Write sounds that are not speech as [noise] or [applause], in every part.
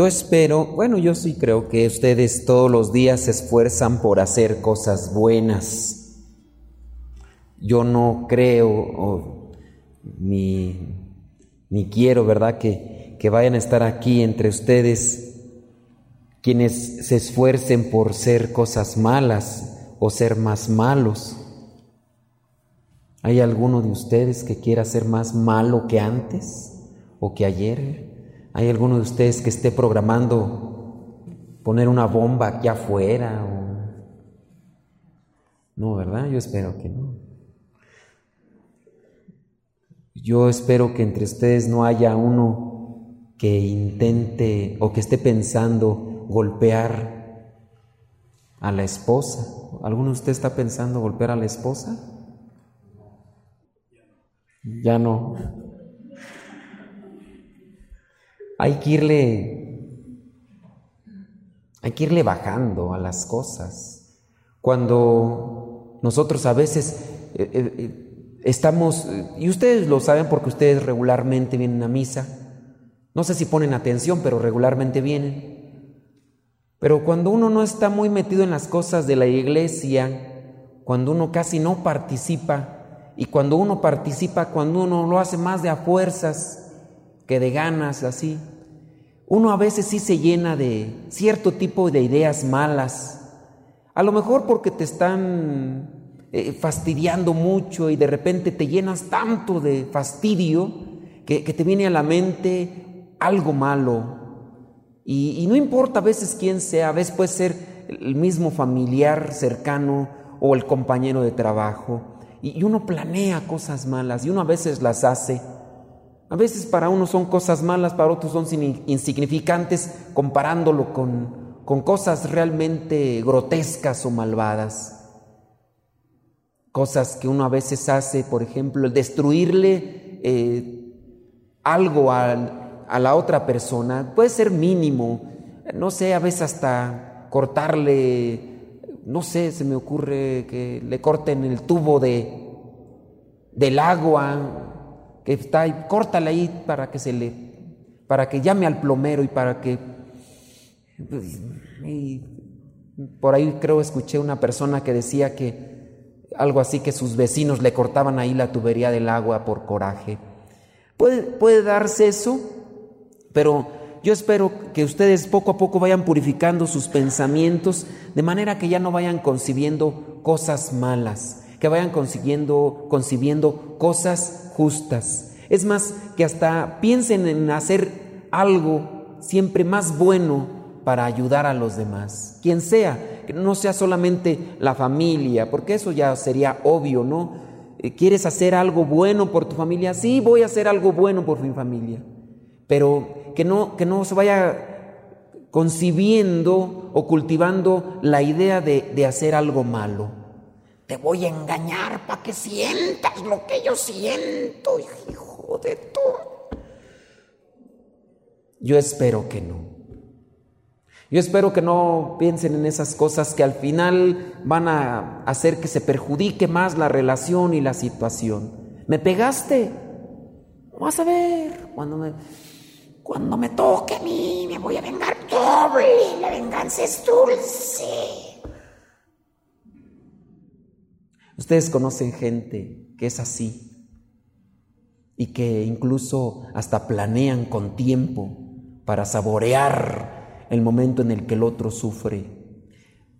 yo espero, bueno, yo sí creo que ustedes todos los días se esfuerzan por hacer cosas buenas. Yo no creo ni, ni quiero, ¿verdad?, que, que vayan a estar aquí entre ustedes quienes se esfuercen por ser cosas malas o ser más malos. ¿Hay alguno de ustedes que quiera ser más malo que antes o que ayer? ¿Hay alguno de ustedes que esté programando poner una bomba aquí afuera? No, ¿verdad? Yo espero que no. Yo espero que entre ustedes no haya uno que intente o que esté pensando golpear a la esposa. ¿Alguno de ustedes está pensando golpear a la esposa? Ya no. Hay que irle, hay que irle bajando a las cosas. Cuando nosotros a veces eh, eh, eh, estamos, y ustedes lo saben porque ustedes regularmente vienen a misa, no sé si ponen atención, pero regularmente vienen. Pero cuando uno no está muy metido en las cosas de la iglesia, cuando uno casi no participa, y cuando uno participa, cuando uno lo hace más de a fuerzas que de ganas, así, uno a veces sí se llena de cierto tipo de ideas malas. A lo mejor porque te están eh, fastidiando mucho y de repente te llenas tanto de fastidio que, te viene a la mente algo malo. Y, y, no importa a veces quién sea, a veces puede ser el mismo familiar cercano o el compañero de trabajo y uno planea cosas malas y uno a veces las hace. A veces para uno son cosas malas, para otros son insignificantes, comparándolo con, con cosas realmente grotescas o malvadas. Cosas que uno a veces hace, por ejemplo, el destruirle eh, algo a, a la otra persona, puede ser mínimo, no sé, a veces hasta cortarle no sé, se me ocurre que le corten el tubo de, del agua que está ahí, córtale ahí para que se le, para que llame al plomero y para que, pues, por ahí creo escuché una persona que decía que algo así que sus vecinos le cortaban ahí la tubería del agua por coraje. Puede, puede darse eso, pero yo espero que ustedes poco a poco vayan purificando sus pensamientos de manera que ya no vayan concibiendo cosas malas, que vayan consiguiendo, concibiendo cosas justas. Es más, que hasta piensen en hacer algo siempre más bueno para ayudar a los demás. Quien sea, que no sea solamente la familia, porque eso ya sería obvio, ¿no? Eh, ¿Quieres hacer algo bueno por tu familia? Sí, voy a hacer algo bueno por mi familia. Pero que no, que no se vaya concibiendo o cultivando la idea de, hacer algo malo. Te voy a engañar para que sientas lo que yo siento, hijo de todo. Yo espero que no. Yo espero que no piensen en esas cosas que al final van a hacer que se perjudique más la relación y la situación. ¿Me pegaste? Vas a ver, cuando me cuando me toque a mí, me voy a vengar doble. La venganza es dulce. Ustedes conocen gente que es así y que incluso hasta planean con tiempo para saborear el momento en el que el otro sufre.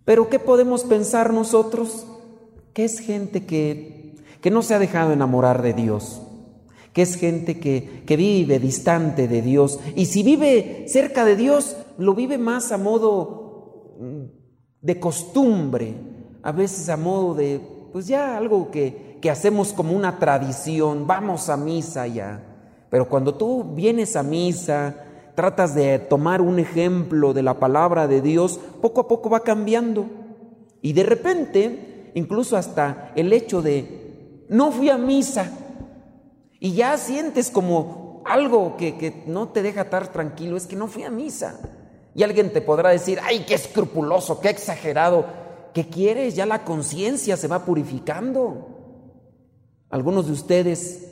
Pero ¿qué podemos pensar nosotros? Que es gente que, que no se ha dejado enamorar de Dios, que es gente que, que, vive distante de Dios. Y si vive cerca de Dios, lo vive más a modo mm, de costumbre, a veces a modo de, pues ya algo que, que hacemos como una tradición, vamos a misa ya. Pero cuando tú vienes a misa, tratas de tomar un ejemplo de la palabra de Dios, poco a poco va cambiando. Y de repente, incluso hasta el hecho de, no fui a misa, y ya sientes como algo que, no te deja estar tranquilo, es que no fui a misa. Y alguien te podrá decir, ay, qué escrupuloso, qué exagerado. ¿Qué quieres? Ya la conciencia se va purificando. Algunos de ustedes,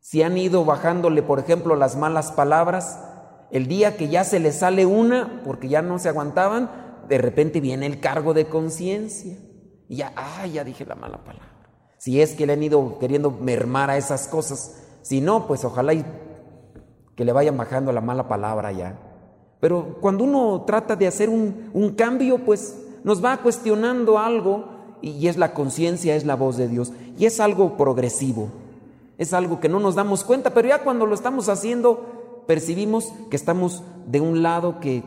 si han ido bajándole, por ejemplo, las malas palabras, El día que ya se les sale una, porque ya no se aguantaban, de repente viene el cargo de conciencia. Y ya, ah, ya dije la mala palabra. Si es que le han ido queriendo mermar a esas cosas. Si no, pues ojalá y que le vayan bajando la mala palabra ya. Pero cuando uno trata de hacer un, un cambio, pues nos va cuestionando algo y es la conciencia, es la voz de Dios. Y es algo progresivo, es algo que no nos damos cuenta, pero ya cuando lo estamos haciendo, percibimos que estamos de un lado que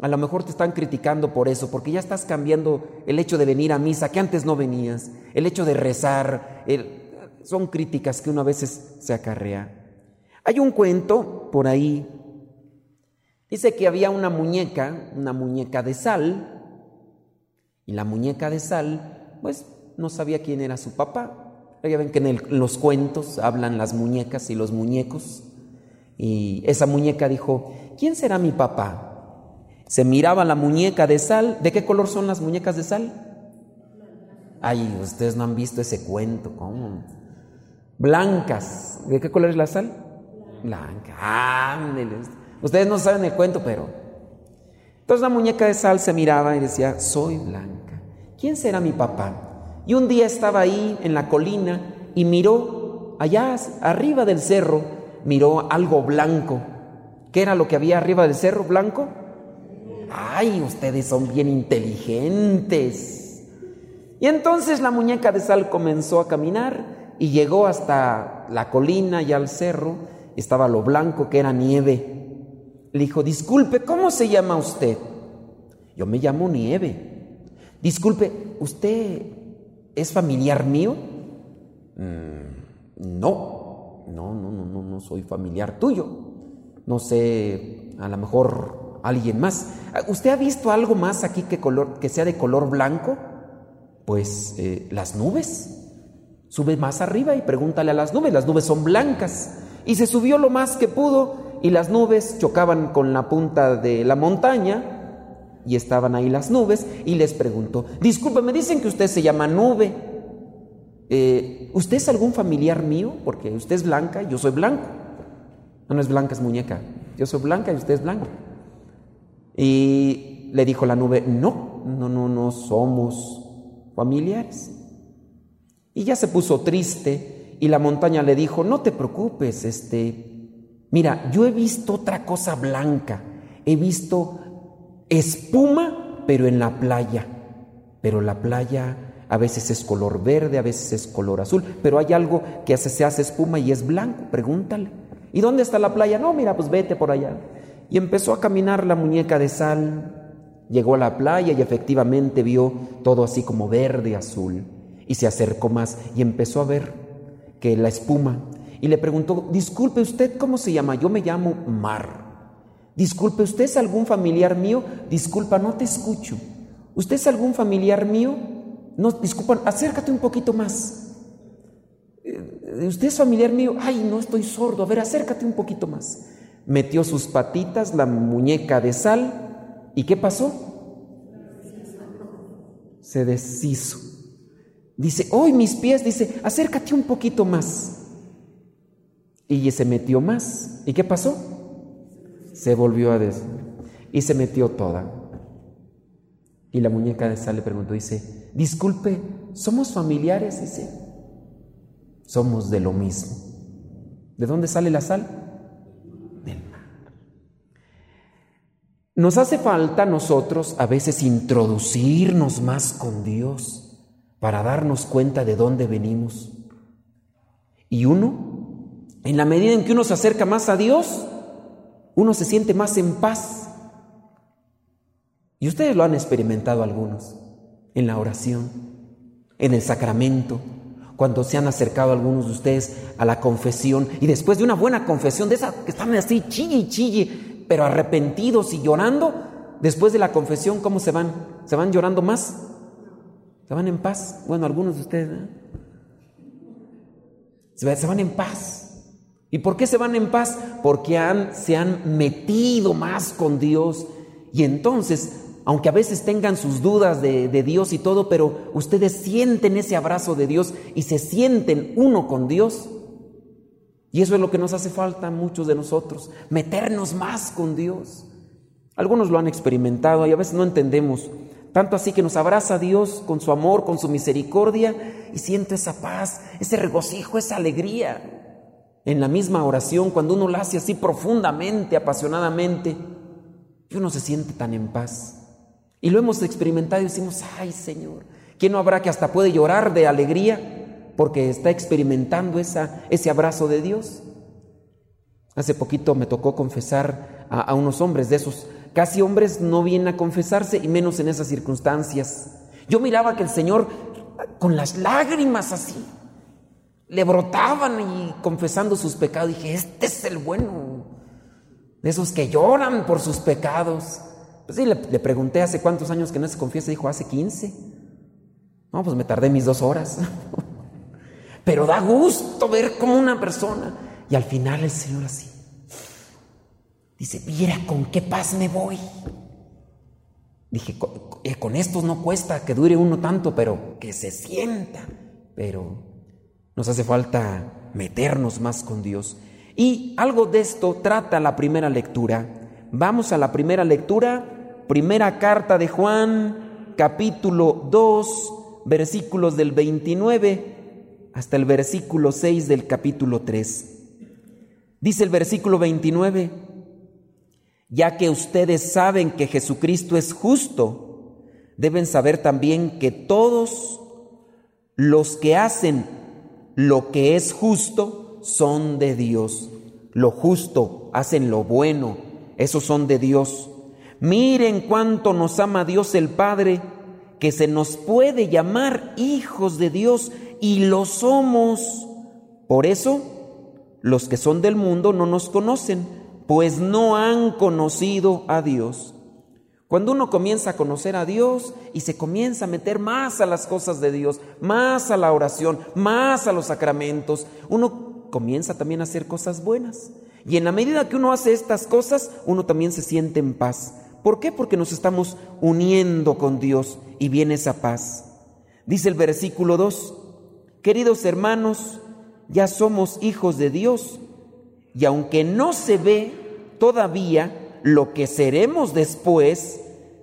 a lo mejor te están criticando por eso, porque ya estás cambiando el hecho de venir a misa, que antes no venías, el hecho de rezar, son críticas que uno a veces se acarrea. Hay un cuento por ahí, dice que había una muñeca, una muñeca de sal, y la muñeca de sal, pues no sabía quién era su papá. Ya ven que en, los cuentos hablan las muñecas y los muñecos. Y esa muñeca dijo, ¿quién será mi papá? Se miraba la muñeca de sal. ¿De qué color son las muñecas de sal? Ay, ustedes no han visto ese cuento, ¿cómo? Blancas. ¿De qué color es la sal? Blanca. Ustedes no saben el cuento, pero entonces la muñeca de sal se miraba y decía, soy blanca. ¿Quién será mi papá? Y un día estaba ahí en la colina y miró allá arriba del cerro, miró algo blanco. ¿Qué era lo que había arriba del cerro blanco? Ay, ustedes son bien inteligentes. Y entonces la muñeca de sal comenzó a caminar y llegó hasta la colina y al cerro. Estaba lo blanco que era nieve. Le dijo, disculpe, ¿cómo se llama usted? Yo me llamo Nieve. Disculpe, ¿usted es familiar mío? Mm, no, no, no, no, no, no soy familiar tuyo. No sé, a lo mejor alguien más. ¿Usted ha visto algo más aquí que, color, que sea de color blanco? Pues eh, las nubes. Sube más arriba y pregúntale a las nubes. Las nubes son blancas. Y se subió lo más que pudo y las nubes chocaban con la punta de la montaña y estaban ahí las nubes y les preguntó, disculpe, me dicen que usted se llama nube, eh, ¿usted es algún familiar mío? Porque usted es blanca y yo soy blanco. No, no es blanca, es muñeca. Yo soy blanca y usted es blanco. Y le dijo la nube, no, no, no, no somos familiares. Y ya se puso triste y la montaña le dijo, no te preocupes, este, Mira, yo he visto otra cosa blanca, he visto espuma, pero en la playa. Pero la playa a veces es color verde, a veces es color azul, pero hay algo que se hace espuma y es blanco, pregúntale. ¿Y dónde está la playa? No, mira, pues vete por allá. Y empezó a caminar la muñeca de sal, llegó a la playa y efectivamente vio todo así como verde, azul. Y se acercó más y empezó a ver que la espuma y le preguntó, disculpe usted, ¿cómo se llama? Yo me llamo Mar. Disculpe, ¿usted es algún familiar mío? Disculpa, no te escucho. ¿Usted es algún familiar mío? No, disculpa, acércate un poquito más. Eh, ¿Usted es familiar mío? Ay, no estoy sordo. A ver, acércate un poquito más. Metió sus patitas, la muñeca de sal. ¿Y qué pasó? Se deshizo. Dice, hoy mis pies, dice, acércate un poquito más. Y se metió más. ¿Y qué pasó? Se volvió a des... Y se metió toda. Y la muñeca de sal le preguntó, dice, disculpe, ¿somos familiares? Dice, somos de lo mismo. ¿De dónde sale la sal? Del mar. Nos hace falta nosotros a veces introducirnos más con Dios para darnos cuenta de dónde venimos. Y uno en la medida en que uno se acerca más a Dios, uno se siente más en paz. Y ustedes lo han experimentado algunos en la oración, en el sacramento, cuando se han acercado algunos de ustedes a la confesión y después de una buena confesión, de esa que están así chille y chille, pero arrepentidos y llorando, después de la confesión, ¿cómo se van? ¿Se van llorando más? ¿Se van en paz? Bueno, algunos de ustedes. ¿eh? Se van en paz. ¿Y por qué se van en paz? Porque se han metido más con Dios. Y entonces, aunque a veces tengan sus dudas de, de, Dios y todo, pero ustedes sienten ese abrazo de Dios y se sienten uno con Dios. Y eso es lo que nos hace falta a muchos de nosotros, meternos más con Dios. Algunos lo han experimentado y a veces no entendemos. Tanto así que nos abraza Dios con su amor, con su misericordia y siento esa paz, ese regocijo, esa alegría. En la misma oración, cuando uno la hace así profundamente, apasionadamente, uno se siente tan en paz. Y lo hemos experimentado y decimos, ay Señor, ¿quién no habrá que hasta puede llorar de alegría? porque está experimentando esa, ese abrazo de Dios. Hace poquito me tocó confesar a, unos hombres de esos. Casi hombres no vienen a confesarse y menos en esas circunstancias. Yo miraba que el Señor con las lágrimas así le brotaban y confesando sus pecados. Dije, este es el bueno. De esos que lloran por sus pecados. Pues sí, le, le pregunté hace cuántos años que no se confiesa. Dijo, hace 15. No, pues me tardé mis dos horas. [laughs] Pero da gusto ver como una persona. Y al final el Señor así. Dice, mira con qué paz me voy. Dije, eh, con, estos no cuesta que dure uno tanto, pero que se sienta. Pero nos hace falta meternos más con Dios. Y algo de esto trata la primera lectura. Vamos a la primera lectura, primera carta de Juan, capítulo 2, versículos del 29 hasta el versículo 6 del capítulo 3. Dice el versículo 29, ya que ustedes saben que Jesucristo es justo, deben saber también que todos los que hacen lo que es justo son de Dios. Lo justo, hacen lo bueno, esos son de Dios. Miren cuánto nos ama Dios el Padre, que se nos puede llamar hijos de Dios y lo somos. Por eso, los que son del mundo no nos conocen, pues no han conocido a Dios. Cuando uno comienza a conocer a Dios y se comienza a meter más a las cosas de Dios, más a la oración, más a los sacramentos, uno comienza también a hacer cosas buenas. Y en la medida que uno hace estas cosas, uno también se siente en paz. ¿Por qué? Porque nos estamos uniendo con Dios y viene esa paz. Dice el versículo 2, Queridos hermanos, ya somos hijos de Dios y aunque no se ve todavía lo que seremos después,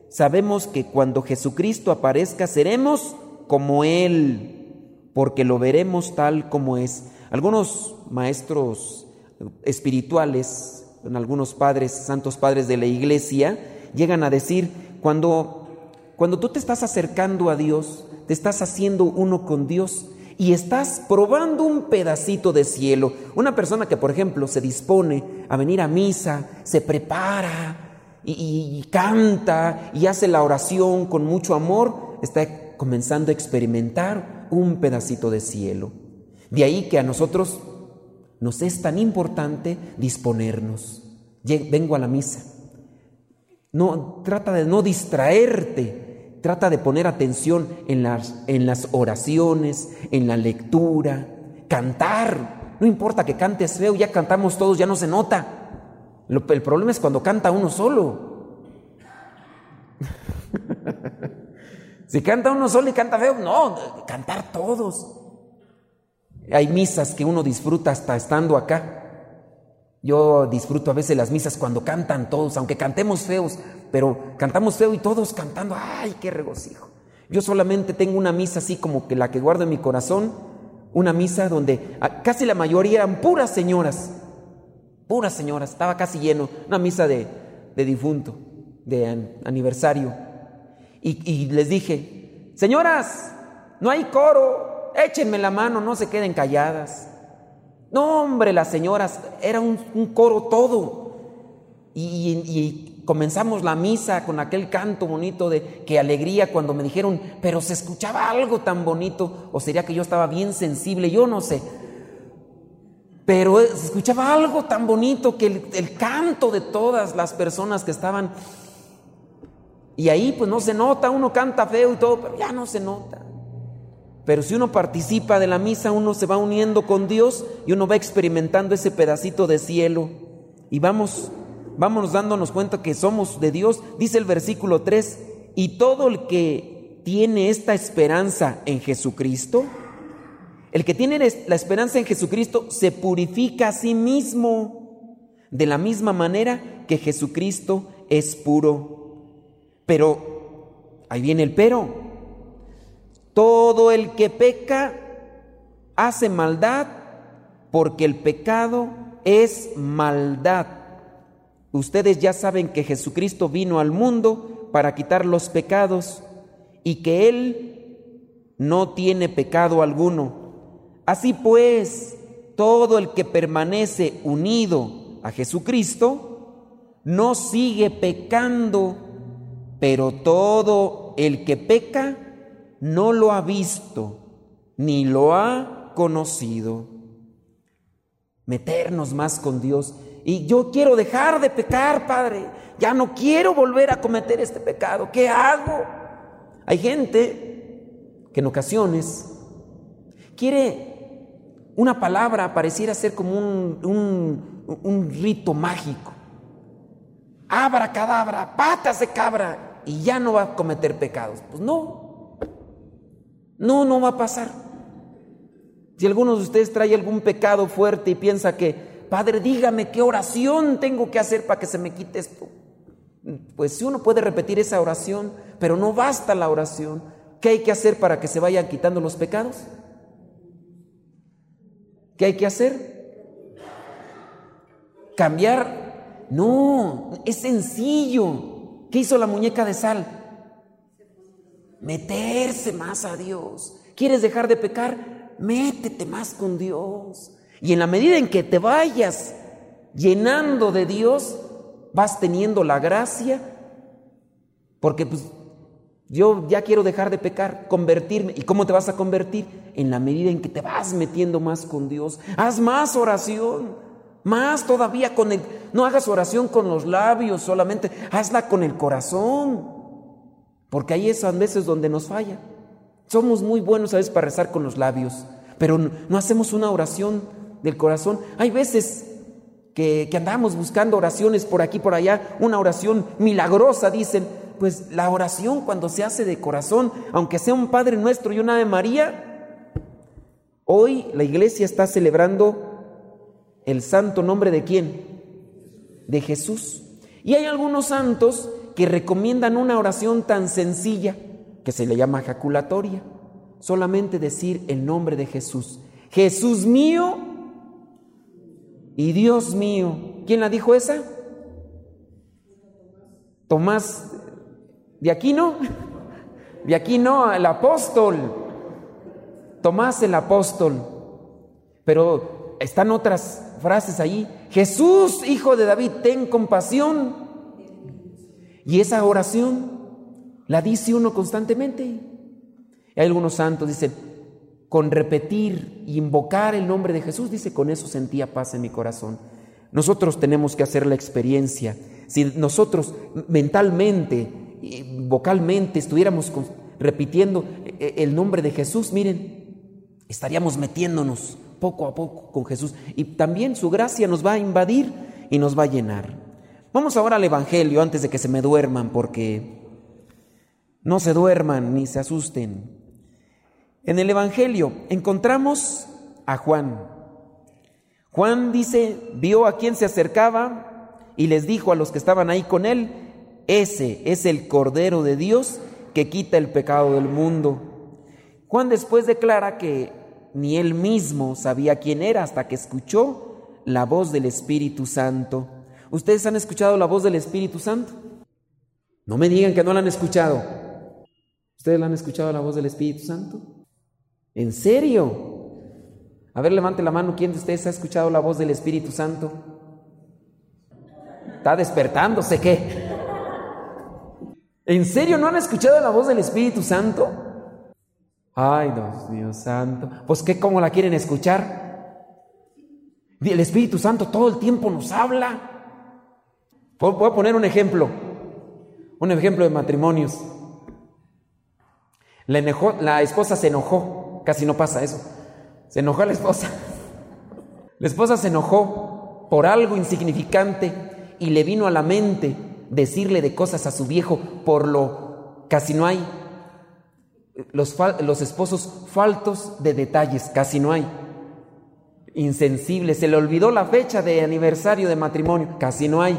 sabemos que cuando Jesucristo aparezca seremos como Él, porque lo veremos tal como es. Algunos maestros espirituales, algunos padres, santos padres de la iglesia, llegan a decir, cuando, cuando tú te estás acercando a Dios, te estás haciendo uno con Dios, y estás probando un pedacito de cielo. Una persona que, por ejemplo, se dispone a venir a misa, se prepara y, canta y hace la oración con mucho amor, está comenzando a experimentar un pedacito de cielo. De ahí que a nosotros nos es tan importante disponernos. Vengo a la misa. No, trata de no distraerte Trata de poner atención en las, en las oraciones, en la lectura, cantar. No importa que cantes feo, ya cantamos todos, ya no se nota. el problema es cuando canta uno solo. [laughs] si canta uno solo y canta feo, no, cantar todos. Hay misas que uno disfruta hasta estando acá. Yo disfruto a veces las misas cuando cantan todos, aunque cantemos feos, pero cantamos feo y todos cantando, ¡ay, qué regocijo! Yo solamente tengo una misa así como que la que guardo en mi corazón, una misa donde ah, casi la mayoría eran puras señoras, puras señoras, estaba casi lleno, una misa de, de difunto, de aniversario. Y, y les dije, señoras, no hay coro, échenme la mano, no se queden calladas. No, hombre, las señoras, era un, coro todo. Y, comenzamos la misa con aquel canto bonito de qué alegría cuando me dijeron, pero se escuchaba algo tan bonito, o sería que yo estaba bien sensible, yo no sé. Pero se escuchaba algo tan bonito que el, el canto de todas las personas que estaban. Y ahí pues no se nota, uno canta feo y todo, pero ya no se nota. Pero si uno participa de la misa, uno se va uniendo con Dios y uno va experimentando ese pedacito de cielo. Y vamos, vamos dándonos cuenta que somos de Dios. Dice el versículo 3, y todo el que tiene esta esperanza en Jesucristo, El que tiene la esperanza en Jesucristo se purifica a sí mismo de la misma manera que Jesucristo es puro. Pero, ahí viene el pero, todo el que peca hace maldad porque el pecado es maldad. Ustedes ya saben que Jesucristo vino al mundo para quitar los pecados y que Él no tiene pecado alguno. Así pues, todo el que permanece unido a Jesucristo no sigue pecando, pero todo el que peca no lo ha visto ni lo ha conocido. Meternos más con Dios. Y yo quiero dejar de pecar, Padre. Ya no quiero volver a cometer este pecado. ¿Qué hago? Hay gente que en ocasiones quiere una palabra pareciera ser como un, rito mágico. Abra cadabra, patas de cabra, y ya no va a cometer pecados. Pues no, no, no va a pasar. Si alguno de ustedes trae algún pecado fuerte y piensa que, Padre, dígame qué oración tengo que hacer para que se me quite esto. Pues si uno puede repetir esa oración, pero no basta la oración. ¿Qué hay que hacer para que se vayan quitando los pecados? ¿Qué hay que hacer? Cambiar. No, es sencillo. ¿Qué hizo la muñeca de sal? Meterse más a Dios. ¿Quieres dejar de pecar? Métete más con Dios. Y en la medida en que te vayas llenando de Dios, vas teniendo la gracia, porque pues yo ya quiero dejar de pecar, convertirme. ¿Y cómo te vas a convertir? En la medida en que te vas metiendo más con Dios. Haz más oración, más todavía con. No hagas oración con los labios solamente, hazla con el corazón. Porque ahí es a veces donde nos falla. Somos muy buenos a veces para rezar con los labios, pero no hacemos una oración del corazón. Hay veces que, andamos buscando oraciones por aquí, por allá, una oración milagrosa, dicen, pues la oración cuando se hace de corazón, aunque sea un Padre Nuestro y una de María, hoy la iglesia está celebrando el santo nombre de quién? De Jesús. Y hay algunos santos que recomiendan una oración tan sencilla que se le llama jaculatoria, solamente decir el nombre de Jesús. Jesús mío y Dios mío. ¿Quién la dijo esa? Tomás de aquí no, de aquí no, el apóstol, Tomás el apóstol. Pero están otras frases ahí. Jesús, hijo de David, ten compasión. Y esa oración la dice uno constantemente. Hay algunos santos, dicen, con repetir invocar el nombre de Jesús, dice, con eso sentía paz en mi corazón. Nosotros tenemos que hacer la experiencia. Si nosotros mentalmente vocalmente estuviéramos repitiendo eh, eh, el nombre de Jesús, miren, estaríamos metiéndonos poco a poco con Jesús y también su gracia nos va a invadir y nos va a llenar. Vamos ahora al Evangelio antes de que se me duerman porque no se duerman ni se asusten. En el Evangelio encontramos a Juan. Juan dice, vio a quien se acercaba y les dijo a los que estaban ahí con él, ese es el Cordero de Dios que quita el pecado del mundo. Juan después declara que ni él mismo sabía quién era hasta que escuchó la voz del Espíritu Santo. ¿Ustedes han escuchado la voz del Espíritu Santo? No me digan que no la han escuchado. ¿Ustedes la han escuchado la voz del Espíritu Santo? ¿En serio? A ver, levante la mano. ¿Quién de ustedes ha escuchado la voz del Espíritu Santo? Está despertándose, ¿qué? ¿En serio no han escuchado la voz del Espíritu Santo? Ay, Dios mío santo. Pues qué cómo la quieren escuchar. El Espíritu Santo todo el tiempo nos habla. Voy a poner un ejemplo. Un ejemplo de matrimonios. La, la esposa se enojó. Casi no pasa eso. Se enojó la esposa. La esposa se enojó por algo insignificante y le vino a la mente decirle de cosas a su viejo por lo casi no hay. Los, los esposos faltos de detalles, casi no hay. Insensibles, se le olvidó la fecha de aniversario de matrimonio, casi no hay.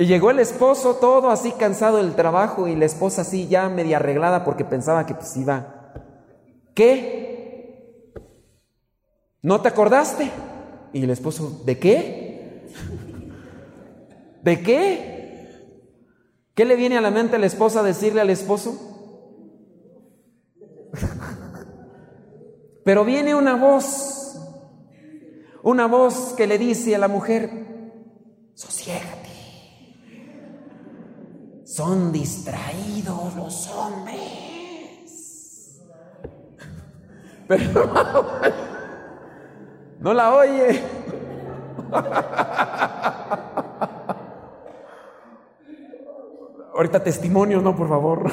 Y llegó el esposo todo así cansado del trabajo y la esposa así ya media arreglada porque pensaba que pues iba. ¿Qué? ¿No te acordaste? Y el esposo, ¿de qué? ¿De qué? ¿Qué le viene a la mente a la esposa decirle al esposo? [laughs] Pero viene una voz, una voz que le dice a la mujer, sosiégate. Son distraídos los hombres. [laughs] Pero no la oye. [laughs] Ahorita testimonio, no, por favor.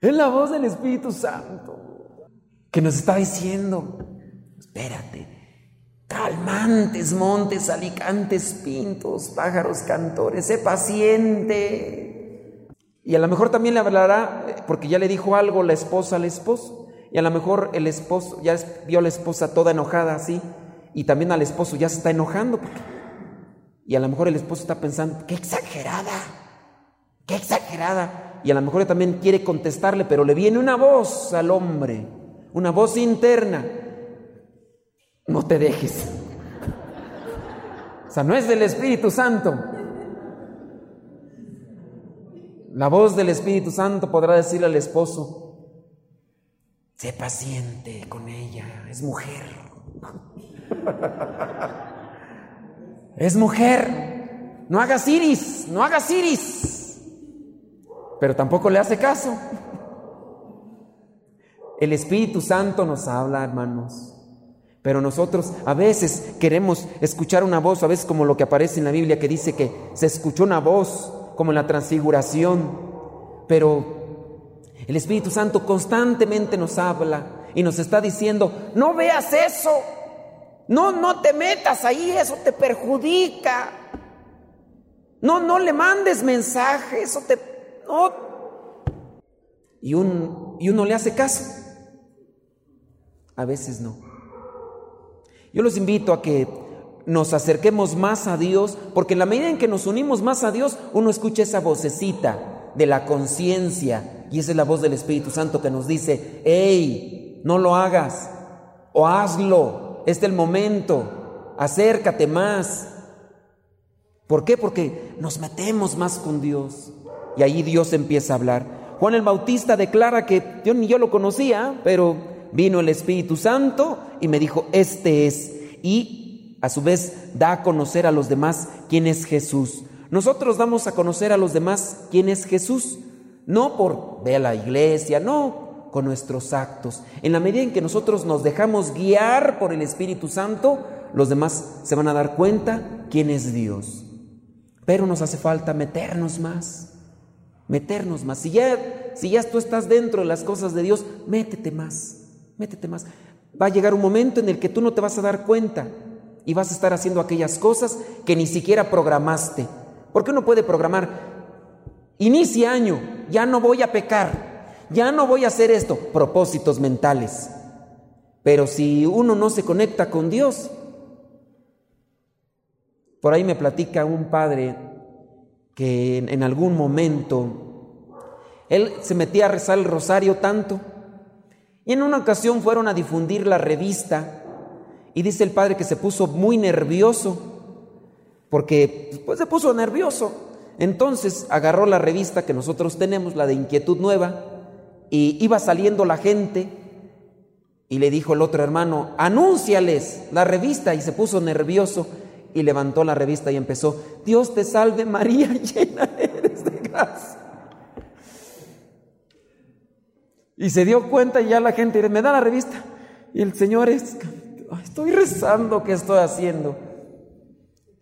Es la voz del Espíritu Santo que nos está diciendo, espérate, calmantes montes, alicantes, pintos, pájaros cantores, sé paciente. Y a lo mejor también le hablará, porque ya le dijo algo la esposa al esposo, y a lo mejor el esposo ya vio a la esposa toda enojada así, y también al esposo ya se está enojando, y a lo mejor el esposo está pensando, qué exagerada, qué exagerada, y a lo mejor también quiere contestarle, pero le viene una voz al hombre, una voz interna, no te dejes. O sea, no es del Espíritu Santo. La voz del Espíritu Santo podrá decirle al esposo, sé paciente con ella, es mujer. Es mujer. No hagas iris, no hagas iris. Pero tampoco le hace caso. El Espíritu Santo nos habla, hermanos. Pero nosotros a veces queremos escuchar una voz, a veces como lo que aparece en la Biblia que dice que se escuchó una voz como en la transfiguración. Pero el Espíritu Santo constantemente nos habla y nos está diciendo, no veas eso, no, no te metas ahí, eso te perjudica. No, no le mandes mensaje, eso te... No. Y, un, y uno le hace caso. A veces no. Yo los invito a que nos acerquemos más a Dios, porque en la medida en que nos unimos más a Dios, uno escucha esa vocecita de la conciencia, y esa es la voz del Espíritu Santo que nos dice, hey, no lo hagas, o hazlo, es el momento, acércate más. ¿Por qué? Porque nos metemos más con Dios, y ahí Dios empieza a hablar. Juan el Bautista declara que yo ni yo lo conocía, pero Vino el Espíritu Santo y me dijo, este es. Y a su vez da a conocer a los demás quién es Jesús. Nosotros damos a conocer a los demás quién es Jesús, no por ver a la iglesia, no con nuestros actos. En la medida en que nosotros nos dejamos guiar por el Espíritu Santo, los demás se van a dar cuenta quién es Dios. Pero nos hace falta meternos más, meternos más. Si ya, si ya tú estás dentro de las cosas de Dios, métete más métete más. Va a llegar un momento en el que tú no te vas a dar cuenta y vas a estar haciendo aquellas cosas que ni siquiera programaste. Porque uno puede programar, inicia año, ya no voy a pecar, ya no voy a hacer esto, propósitos mentales. Pero si uno no se conecta con Dios, por ahí me platica un padre que en, algún momento él se metía a rezar el rosario tanto. Y en una ocasión fueron a difundir la revista. Y dice el padre que se puso muy nervioso. Porque pues, se puso nervioso. Entonces agarró la revista que nosotros tenemos, la de Inquietud Nueva, y iba saliendo la gente y le dijo el otro hermano, anúnciales la revista y se puso nervioso y levantó la revista y empezó, Dios te salve María, [laughs] llena eres de gracia. Y se dio cuenta y ya la gente me da la revista. Y el Señor es, estoy rezando, ¿qué estoy haciendo?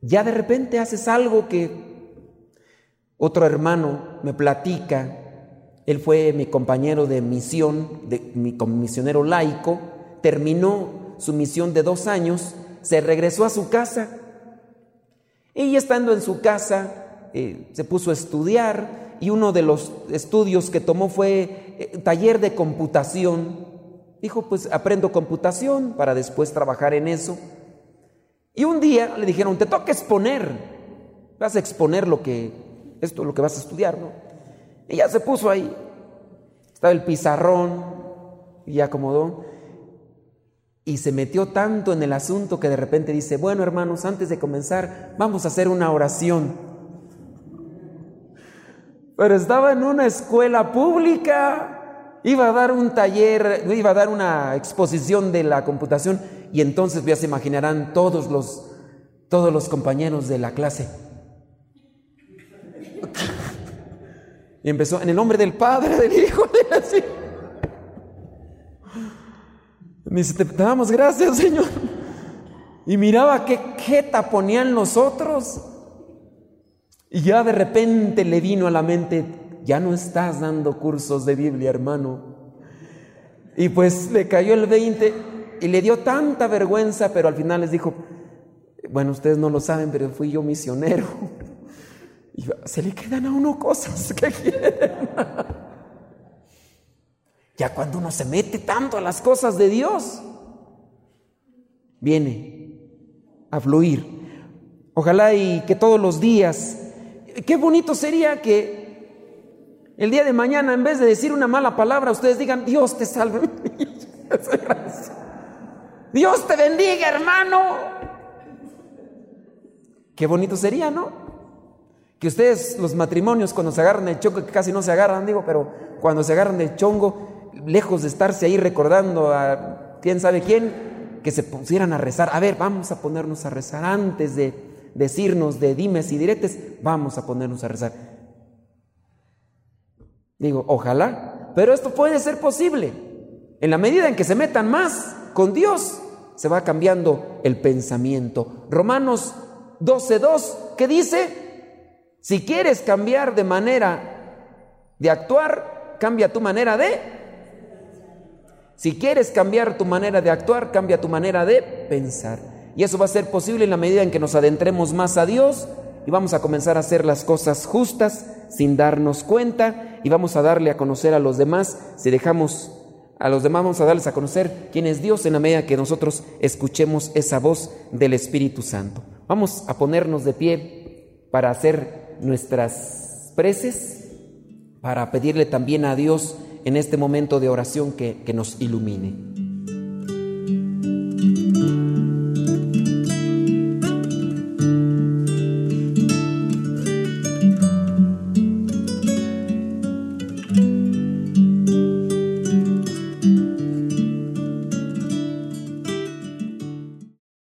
Ya de repente haces algo que otro hermano me platica. Él fue mi compañero de misión, de, mi misionero laico. Terminó su misión de dos años, se regresó a su casa Y estando en su casa, eh, se puso a estudiar y uno de los estudios que tomó fue eh, taller de computación. Dijo, pues aprendo computación para después trabajar en eso. Y un día le dijeron, te toca exponer, vas a exponer lo que, esto lo que vas a estudiar, ¿no? Y ya se puso ahí, estaba el pizarrón y acomodó. Y se metió tanto en el asunto que de repente dice, bueno hermanos, antes de comenzar, vamos a hacer una oración. Pero estaba en una escuela pública, iba a dar un taller, iba a dar una exposición de la computación y entonces ya se imaginarán todos los, todos los compañeros de la clase. Y empezó en el nombre del Padre, del Hijo, [laughs] de así. Dice, te damos gracias, Señor. Y miraba qué jeta ponían los otros. Y ya de repente le vino a la mente, ya no estás dando cursos de Biblia, hermano. Y pues le cayó el 20 y le dio tanta vergüenza, pero al final les dijo, bueno, ustedes no lo saben, pero fui yo misionero. [laughs] Y se le quedan a uno cosas que quieren. Ya cuando uno se mete tanto a las cosas de Dios, viene a fluir. Ojalá y que todos los días, qué bonito sería que el día de mañana, en vez de decir una mala palabra, ustedes digan, Dios te salve. [laughs] Dios te bendiga, hermano. Qué bonito sería, ¿no? Que ustedes, los matrimonios, cuando se agarran el chongo, que casi no se agarran, digo, pero cuando se agarran el chongo, lejos de estarse ahí recordando a quién sabe quién, que se pusieran a rezar. A ver, vamos a ponernos a rezar antes de decirnos de dimes y diretes, vamos a ponernos a rezar. Digo, ojalá, pero esto puede ser posible. En la medida en que se metan más con Dios, se va cambiando el pensamiento. Romanos 12.2, ¿qué dice? Si quieres cambiar de manera de actuar, cambia tu manera de si quieres cambiar tu manera de actuar, cambia tu manera de pensar. Y eso va a ser posible en la medida en que nos adentremos más a Dios y vamos a comenzar a hacer las cosas justas sin darnos cuenta y vamos a darle a conocer a los demás. Si dejamos a los demás, vamos a darles a conocer quién es Dios en la medida que nosotros escuchemos esa voz del Espíritu Santo. Vamos a ponernos de pie para hacer nuestras preces, para pedirle también a Dios en este momento de oración que, que nos ilumine.